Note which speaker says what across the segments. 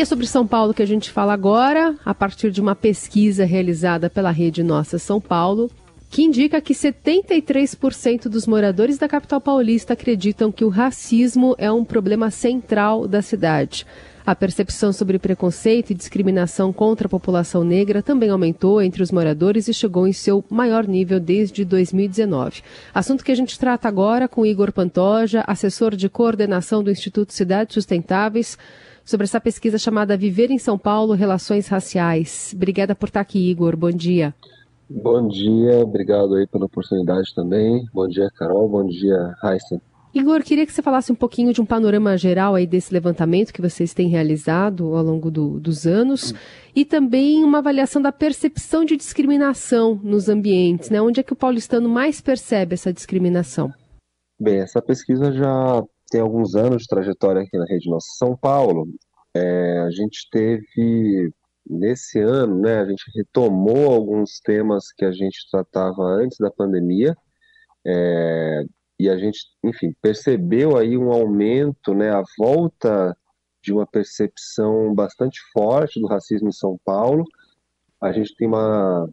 Speaker 1: E é sobre São Paulo que a gente fala agora, a partir de uma pesquisa realizada pela rede Nossa São Paulo, que indica que 73% dos moradores da capital paulista acreditam que o racismo é um problema central da cidade. A percepção sobre preconceito e discriminação contra a população negra também aumentou entre os moradores e chegou em seu maior nível desde 2019. Assunto que a gente trata agora com Igor Pantoja, assessor de coordenação do Instituto Cidades Sustentáveis, sobre essa pesquisa chamada Viver em São Paulo Relações Raciais. Obrigada por estar aqui, Igor. Bom dia.
Speaker 2: Bom dia, obrigado aí pela oportunidade também. Bom dia, Carol. Bom dia, Heisen.
Speaker 1: Igor, queria que você falasse um pouquinho de um panorama geral aí desse levantamento que vocês têm realizado ao longo do, dos anos e também uma avaliação da percepção de discriminação nos ambientes, né? Onde é que o paulistano mais percebe essa discriminação?
Speaker 2: Bem, essa pesquisa já tem alguns anos de trajetória aqui na Rede Nossa São Paulo. É, a gente teve, nesse ano, né, a gente retomou alguns temas que a gente tratava antes da pandemia, é, e a gente, enfim, percebeu aí um aumento, né, a volta de uma percepção bastante forte do racismo em São Paulo. A gente tem uma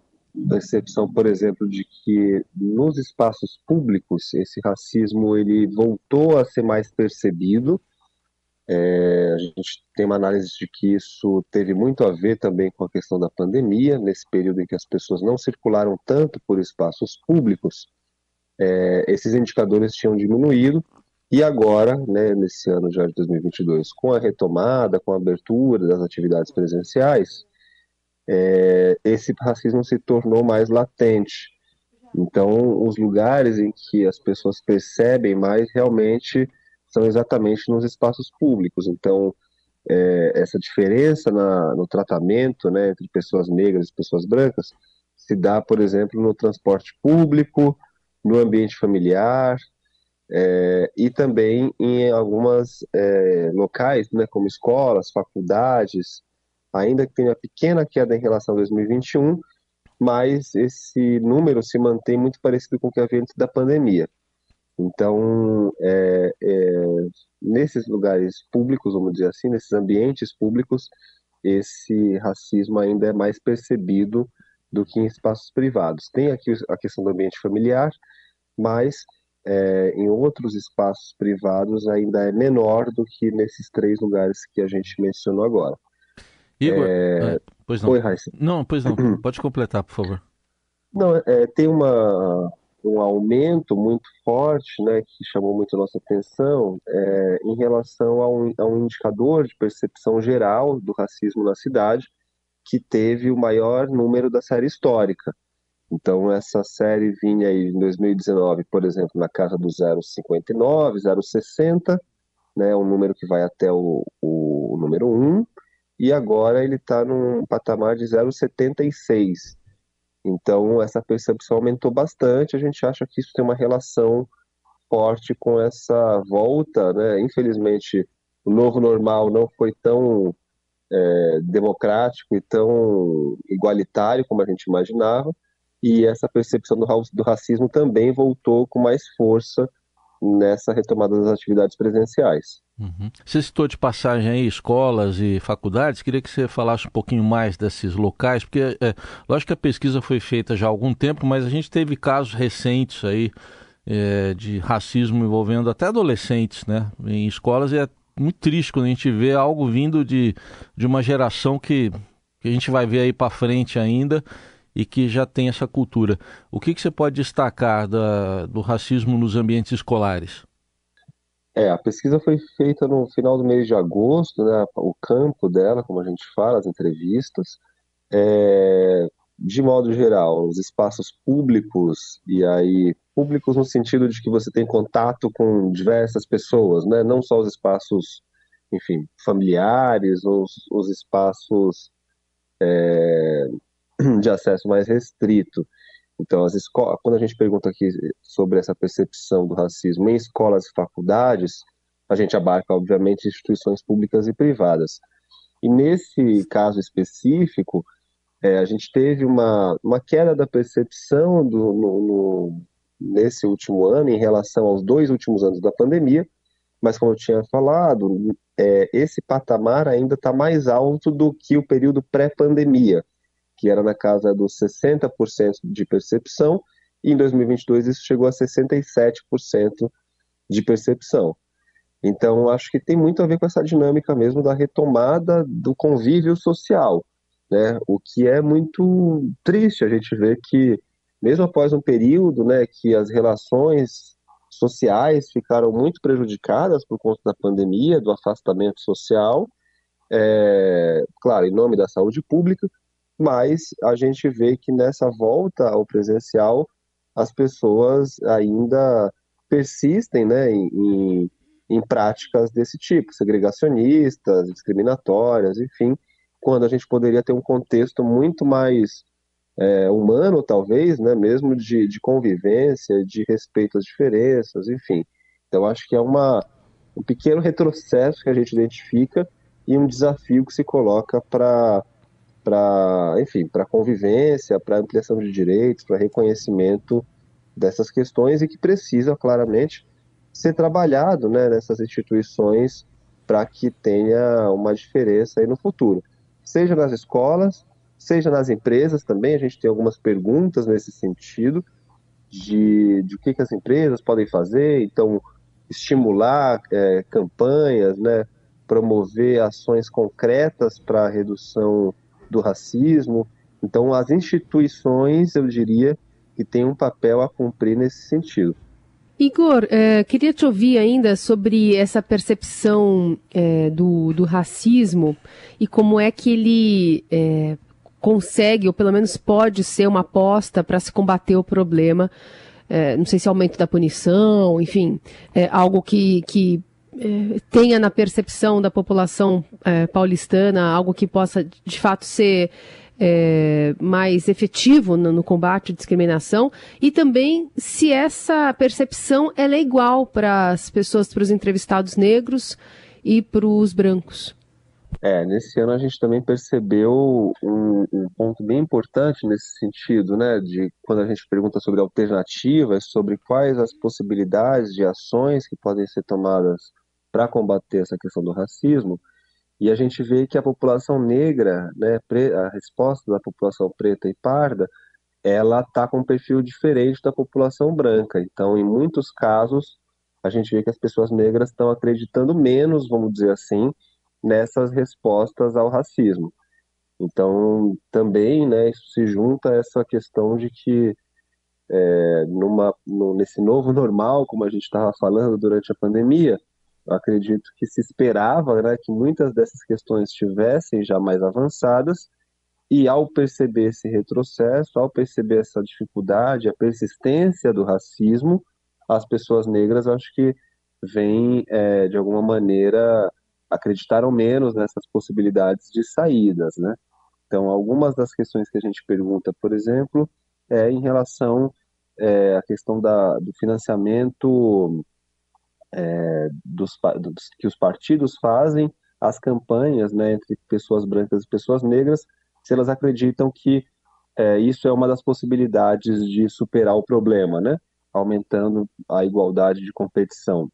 Speaker 2: percepção, por exemplo, de que nos espaços públicos esse racismo ele voltou a ser mais percebido. É, a gente tem uma análise de que isso teve muito a ver também com a questão da pandemia, nesse período em que as pessoas não circularam tanto por espaços públicos é, esses indicadores tinham diminuído e agora, né, nesse ano já de 2022, com a retomada, com a abertura das atividades presenciais, é, esse racismo se tornou mais latente. Então, os lugares em que as pessoas percebem mais realmente são exatamente nos espaços públicos. Então, é, essa diferença na, no tratamento né, entre pessoas negras e pessoas brancas se dá, por exemplo, no transporte público, no ambiente familiar é, e também em algumas é, locais, né, como escolas, faculdades, ainda que tenha pequena queda em relação a 2021, mas esse número se mantém muito parecido com o que havia antes da pandemia. Então, é, é, nesses lugares públicos, vamos dizer assim, nesses ambientes públicos, esse racismo ainda é mais percebido do que em espaços privados. Tem aqui a questão do ambiente familiar, mas é, em outros espaços privados ainda é menor do que nesses três lugares que a gente mencionou agora.
Speaker 3: Igor, é... é pois não. Oi, Raíssa. Não, pois não. Pode completar, por favor.
Speaker 2: Não, é, tem uma, um aumento muito forte, né, que chamou muito a nossa atenção, é, em relação a um, a um indicador de percepção geral do racismo na cidade, que teve o maior número da série histórica. Então, essa série vinha aí em 2019, por exemplo, na casa do 0,59, 0,60, né, um número que vai até o, o número 1, e agora ele está num patamar de 0,76. Então, essa percepção aumentou bastante, a gente acha que isso tem uma relação forte com essa volta, né? Infelizmente, o novo normal não foi tão é, democrático e tão igualitário como a gente imaginava, e essa percepção do, do racismo também voltou com mais força nessa retomada das atividades presenciais.
Speaker 3: Uhum. Você citou de passagem aí escolas e faculdades, queria que você falasse um pouquinho mais desses locais, porque é, lógico que a pesquisa foi feita já há algum tempo, mas a gente teve casos recentes aí é, de racismo envolvendo até adolescentes, né, em escolas, e muito triste quando a gente vê algo vindo de, de uma geração que, que a gente vai ver aí para frente ainda e que já tem essa cultura. O que, que você pode destacar da, do racismo nos ambientes escolares?
Speaker 2: É, a pesquisa foi feita no final do mês de agosto, né, o campo dela, como a gente fala, as entrevistas. É, de modo geral, os espaços públicos, e aí públicos no sentido de que você tem contato com diversas pessoas, né, não só os espaços, enfim, familiares, os, os espaços é, de acesso mais restrito. Então, as escolas, quando a gente pergunta aqui sobre essa percepção do racismo em escolas e faculdades, a gente abarca, obviamente, instituições públicas e privadas. E nesse caso específico, é, a gente teve uma, uma queda da percepção do, no, no, nesse último ano em relação aos dois últimos anos da pandemia, mas como eu tinha falado, é, esse patamar ainda está mais alto do que o período pré-pandemia, que era na casa dos 60% de percepção, e em 2022 isso chegou a 67% de percepção. Então, acho que tem muito a ver com essa dinâmica mesmo da retomada do convívio social, né? O que é muito triste a gente ver que, mesmo após um período, né, que as relações sociais ficaram muito prejudicadas por conta da pandemia, do afastamento social, é, claro, em nome da saúde pública, mas a gente vê que nessa volta ao presencial as pessoas ainda persistem né, em, em práticas desse tipo, segregacionistas, discriminatórias, enfim, quando a gente poderia ter um contexto muito mais é, humano, talvez, né, mesmo de, de convivência, de respeito às diferenças, enfim. Então, acho que é uma, um pequeno retrocesso que a gente identifica e um desafio que se coloca para para, enfim, para convivência, para ampliação de direitos, para reconhecimento dessas questões e que precisa claramente ser trabalhado, né, nessas instituições para que tenha uma diferença aí no futuro, seja nas escolas, seja nas empresas também. A gente tem algumas perguntas nesse sentido de, de o que, que as empresas podem fazer, então estimular é, campanhas, né, promover ações concretas para a redução do racismo. Então, as instituições, eu diria, que têm um papel a cumprir nesse sentido.
Speaker 1: Igor, é, queria te ouvir ainda sobre essa percepção é, do, do, racismo e como é que ele é, consegue, ou pelo menos pode ser uma aposta para se combater o problema. É, não sei se aumento da punição, enfim, é algo que, que é, tenha na percepção da população é, paulistana algo que possa de fato ser é, mais efetivo no, no, combate à discriminação e também se essa percepção ela é igual para as pessoas, para os entrevistados negros e para os brancos.
Speaker 2: É, nesse ano a gente também percebeu um, um, ponto bem importante nesse sentido, né? De quando a gente pergunta sobre alternativas, sobre quais as possibilidades de ações que podem ser tomadas para combater essa questão do racismo, e a gente vê que a população negra, né, a resposta da população preta e parda, ela está com um perfil diferente da população branca. Então, em muitos casos, a gente vê que as pessoas negras estão acreditando menos, vamos dizer assim, nessas respostas ao racismo. Então, também, né, isso se junta a essa questão de que é, numa, no, nesse novo normal, como a gente estava falando durante a pandemia, eu acredito que se esperava né, que muitas dessas questões estivessem já mais avançadas, e ao perceber esse retrocesso, ao perceber essa dificuldade, a persistência do racismo, as pessoas negras acho que vêm, é, de alguma maneira, acreditaram menos nessas possibilidades de saídas, né? Então, algumas das questões que a gente pergunta, por exemplo, é em relação é, à questão da, do financiamento é, dos, dos, que os partidos fazem as campanhas né, entre pessoas brancas e pessoas negras, se elas acreditam que é, isso é uma das possibilidades de superar o problema, né, aumentando a igualdade de competição.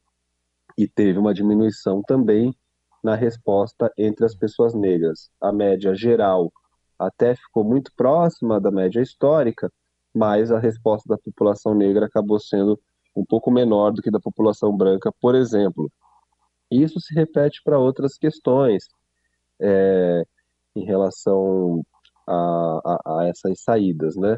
Speaker 2: E teve uma diminuição também na resposta entre as pessoas negras. A média geral até ficou muito próxima da média histórica, mas a resposta da população negra acabou sendo um pouco menor do que da população branca, por exemplo. Isso se repete para outras questões é, em relação a, a, a, essas saídas, né?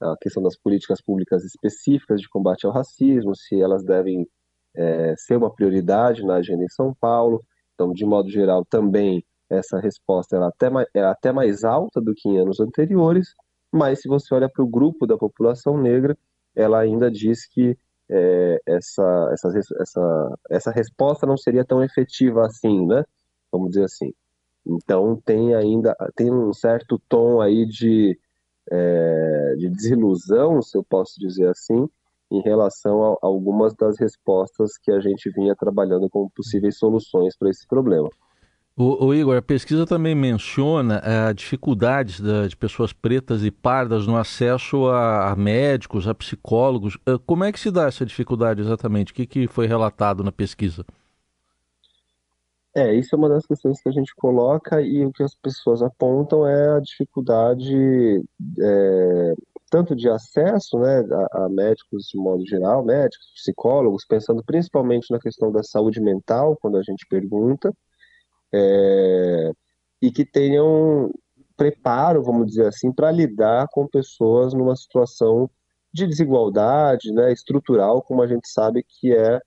Speaker 2: A questão das políticas públicas específicas de combate ao racismo, se elas devem é, ser uma prioridade na agenda em São Paulo. Então, de modo geral, também essa resposta é até, é até mais alta do que em anos anteriores, mas se você olha para o grupo da população negra, ela ainda diz que é, essa, essa, essa, essa resposta não seria tão efetiva assim, né? Vamos dizer assim. Então tem ainda tem um certo tom aí de, é, de desilusão, se eu posso dizer assim, em relação a algumas das respostas que a gente vinha trabalhando como possíveis soluções para esse problema.
Speaker 3: O, o, Igor, a pesquisa também menciona uh, dificuldades da, de pessoas pretas e pardas no acesso a, a médicos, a psicólogos. Uh, como é que se dá essa dificuldade exatamente? O que, que foi relatado na pesquisa?
Speaker 2: É, isso é uma das questões que a gente coloca e o que as pessoas apontam é a dificuldade é, tanto de acesso né, a, a, médicos de modo geral, médicos, psicólogos, pensando principalmente na questão da saúde mental, quando a gente pergunta, é, e que tenham preparo, vamos dizer assim, para lidar com pessoas numa situação de desigualdade né, estrutural, como a gente sabe que é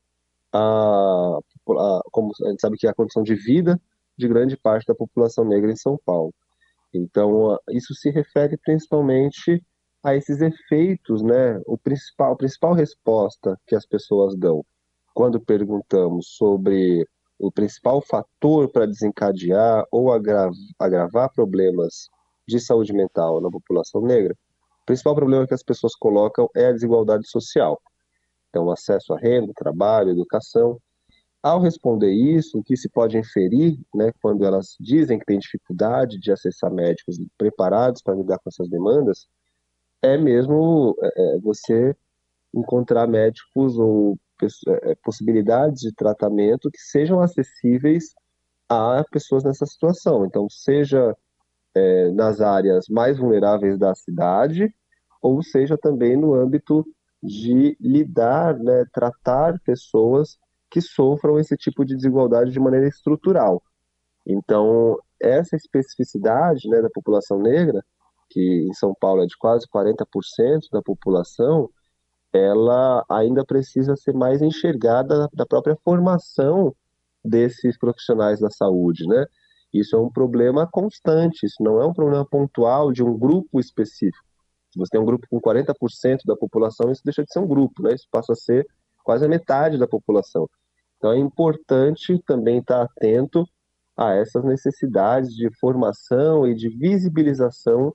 Speaker 2: a, a, como a gente sabe que é a condição de vida de grande parte da população negra em São Paulo. Então, isso se refere principalmente a esses efeitos, né? O principal, a principal resposta que as pessoas dão quando perguntamos sobre o principal fator para desencadear ou agravar, problemas de saúde mental na população negra, o principal problema que as pessoas colocam é a desigualdade social. Então, acesso à renda, trabalho, educação. Ao responder isso, o que se pode inferir, né, quando elas dizem que têm dificuldade de acessar médicos preparados para lidar com essas demandas, é mesmo é, é você encontrar médicos ou possibilidades de tratamento que sejam acessíveis a pessoas nessa situação. Então, seja é, nas áreas mais vulneráveis da cidade, ou seja também no âmbito de lidar, né, tratar pessoas que sofram esse tipo de desigualdade de maneira estrutural. Então, essa especificidade né, da população negra, que em São Paulo é de quase 40% da população, ela ainda precisa ser mais enxergada da própria formação desses profissionais da saúde, né? Isso é um problema constante, isso não é um problema pontual de um grupo específico. Se você tem um grupo com 40% da população, isso deixa de ser um grupo, né? Isso passa a ser quase a metade da população. Então é importante também estar atento a essas necessidades de formação e de visibilização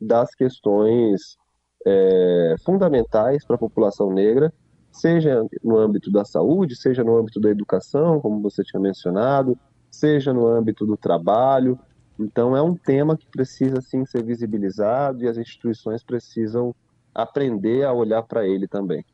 Speaker 2: das questões é, fundamentais para a população negra, seja no âmbito da saúde, seja no âmbito da educação, como você tinha mencionado, seja no âmbito do trabalho, então é um tema que precisa sim ser visibilizado e as instituições precisam aprender a olhar para ele também.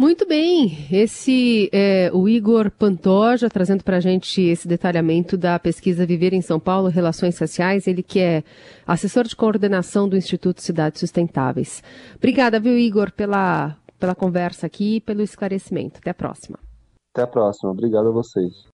Speaker 1: Muito bem, esse é o Igor Pantoja trazendo para a gente esse detalhamento da pesquisa Viver em São Paulo, Relações Sociais, ele que é assessor de coordenação do Instituto Cidades Sustentáveis. Obrigada, viu, Igor, pela, pela conversa aqui e pelo esclarecimento. Até a próxima.
Speaker 2: Até a próxima, obrigado a vocês.